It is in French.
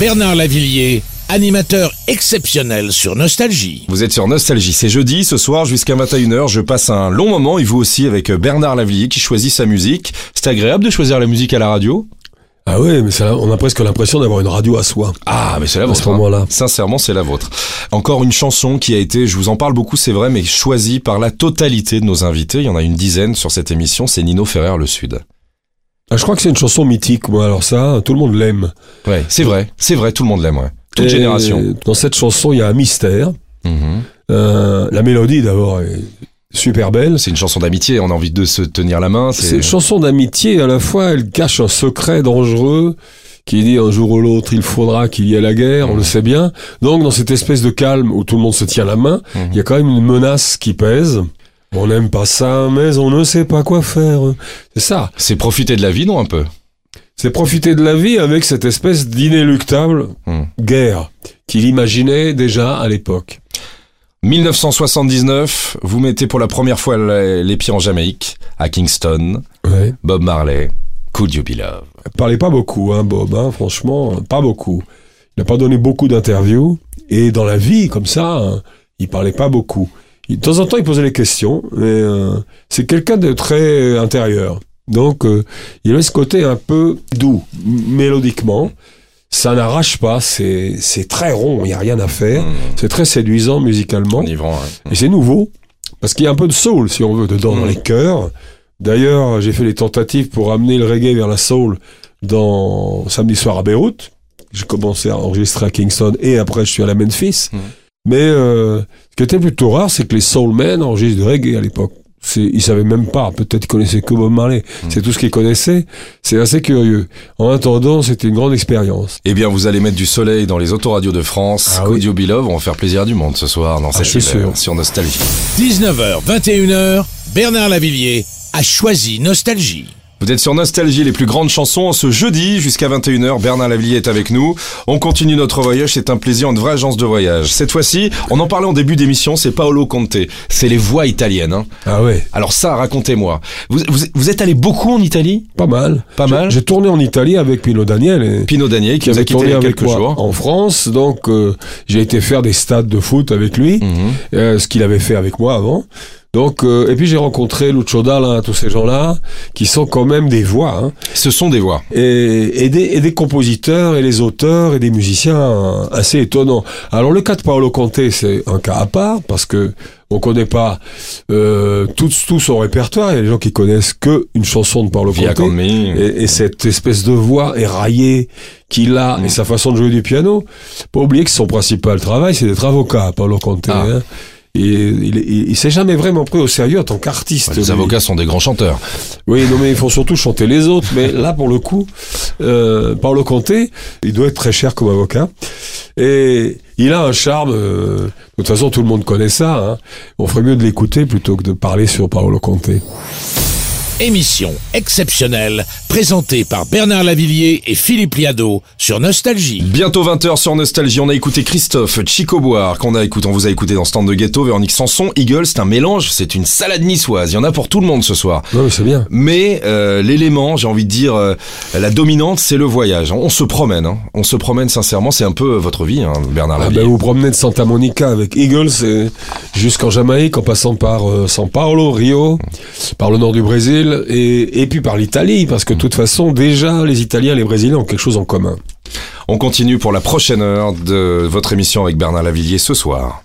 Bernard Lavillier, animateur exceptionnel sur Nostalgie. Vous êtes sur Nostalgie, c'est jeudi, ce soir jusqu'à 21h, je passe un long moment, et vous aussi, avec Bernard Lavillier qui choisit sa musique. C'est agréable de choisir la musique à la radio? Ah ouais, mais ça, on a presque l'impression d'avoir une radio à soi. Ah, mais c'est la À vôtre. ce moment-là. hein. Sincèrement, c'est la vôtre. Encore une chanson qui a été, je vous en parle beaucoup, c'est vrai, mais choisie par la totalité de nos invités. Il y en a une dizaine sur cette émission, c'est Nino Ferrer Le Sud. Ah, je crois que c'est une chanson mythique, moi. Alors ça, tout le monde l'aime. Ouais, c'est vrai, c'est vrai, tout le monde l'aime, ouais. Toute Et génération. Dans cette chanson, il y a un mystère. Mhm. Euh, la mélodie, d'abord, est super belle. C'est une chanson d'amitié, on a envie de se tenir la main. C'est une chanson d'amitié, à la fois, elle cache un secret dangereux qui dit un jour ou l'autre, il faudra qu'il y ait la guerre, on le sait bien. Donc, dans cette espèce de calme où tout le monde se tient la main, Mhm. il y a quand même une menace qui pèse. On n'aime pas ça, mais on ne sait pas quoi faire. C'est ça. C'est profiter de la vie, non, un peu? C'est profiter de la vie avec cette espèce d'inéluctable Hmm. guerre qu'il imaginait déjà à l'époque. 1979, vous mettez pour la première fois les les pieds en Jamaïque, à Kingston, Ouais. Bob Marley, Could You Be Love Il parlait pas beaucoup, hein, Bob, hein, franchement, pas beaucoup. Il n'a pas donné beaucoup d'interviews, et dans la vie, comme ça, hein, il parlait pas beaucoup. De temps en temps, il posait les questions, mais euh, c'est quelqu'un de très intérieur. Donc, euh, il avait ce côté un peu doux, mélodiquement. Ça n'arrache pas, c'est c'est très rond, il n'y a rien à faire. Hmm. C'est très séduisant musicalement. Enivrant, ouais. Et c'est nouveau, parce qu'il y a un peu de soul, si on veut, dedans, dans Mm. les chœurs. D'ailleurs, j'ai fait les tentatives pour amener le reggae vers la soul dans Samedi soir à Beyrouth. J'ai commencé à enregistrer à Kingston et après je suis allé à Memphis. Mm. Mais euh, ce qui était plutôt rare, c'est que les soulmen enregistrent du reggae à l'époque. C'est- Ils savaient même pas, peut-être qu'ils connaissaient que Bob Marley. Mm. C'est tout ce qu'ils connaissaient. C'est assez curieux. En attendant, c'était une grande expérience. Eh bien, vous allez mettre du soleil dans les autoradios de France. Ah Could oui. You Be Love, on va faire plaisir du monde ce soir dans je cette sûr. sur Nostalgie. 19h, 21h, Bernard Lavillier a choisi Nostalgie. Vous êtes sur Nostalgie, les plus grandes chansons. Ce jeudi, jusqu'à 21h, Bernard Lavillier est avec nous. On continue notre voyage, c'est un plaisir, une vraie agence de voyage. Cette fois-ci, on en parlait en début d'émission, c'est Paolo Conte. C'est les voix italiennes. hein. Ah ouais, Alors ça, racontez-moi. Vous, vous, vous êtes allé beaucoup en Italie? Pas mal. Pas mal? J'ai tourné en Italie avec Pino Daniel. Et... Pino Daniel qui qui nous a quitté il tourné y a quelques jours. en France, donc euh, j'ai été faire des stades de foot avec lui, Mhm. euh, ce qu'il avait fait avec moi avant. Donc euh, et puis j'ai rencontré Lucio Dalla, tous ces gens-là qui sont quand même des voix hein, Ce sont des voix. et, et, des, et des compositeurs et les auteurs et des musiciens euh, assez étonnants. Alors le cas de Paolo Conte c'est un cas à part parce que on connaît pas euh, tout, tout son répertoire. Il y a des gens qui connaissent que une chanson de Paolo Via Conte. Et, et cette espèce de voix éraillée qu'il a Mm. et sa façon de jouer du piano, pas oublier que son principal travail, c'est d'être avocat, Paolo Conte. Ah. hein. Et il, il s'est jamais vraiment pris au sérieux en tant qu'artiste. Les avocats sont des grands chanteurs. Oui, non, mais il faut surtout chanter les autres. Mais là, pour le coup, euh, Paolo Conte, il doit être très cher comme avocat. Et il a un charme. euh, de toute façon, tout le monde connaît ça. hein. On ferait mieux de l'écouter plutôt que de parler sur Paolo Conte. Émission exceptionnelle présentée par Bernard Lavillier et Philippe Liado sur Nostalgie. Bientôt 20h sur Nostalgie, on a écouté Christophe, Chico Boire, qu'on a écouté, on vous a écouté dans Stand de Ghetto, Véronique Sanson, Eagle, c'est un mélange, c'est une salade niçoise, il y en a pour tout le monde ce soir. Non, mais c'est bien. Mais euh, l'élément, j'ai envie de dire, euh, la dominante, c'est le voyage. On se promène, hein. on se promène sincèrement, c'est un peu votre vie, hein, Bernard Ah Lavillier. ben, vous promenez de Santa Monica avec Eagles jusqu'en Jamaïque en passant par euh, São Paulo, Rio, par le nord du Et, et puis par l'Italie parce que de toute façon déjà les Italiens et les Brésiliens ont quelque chose en commun. On continue pour la prochaine heure de votre émission avec Bernard Lavillier ce soir.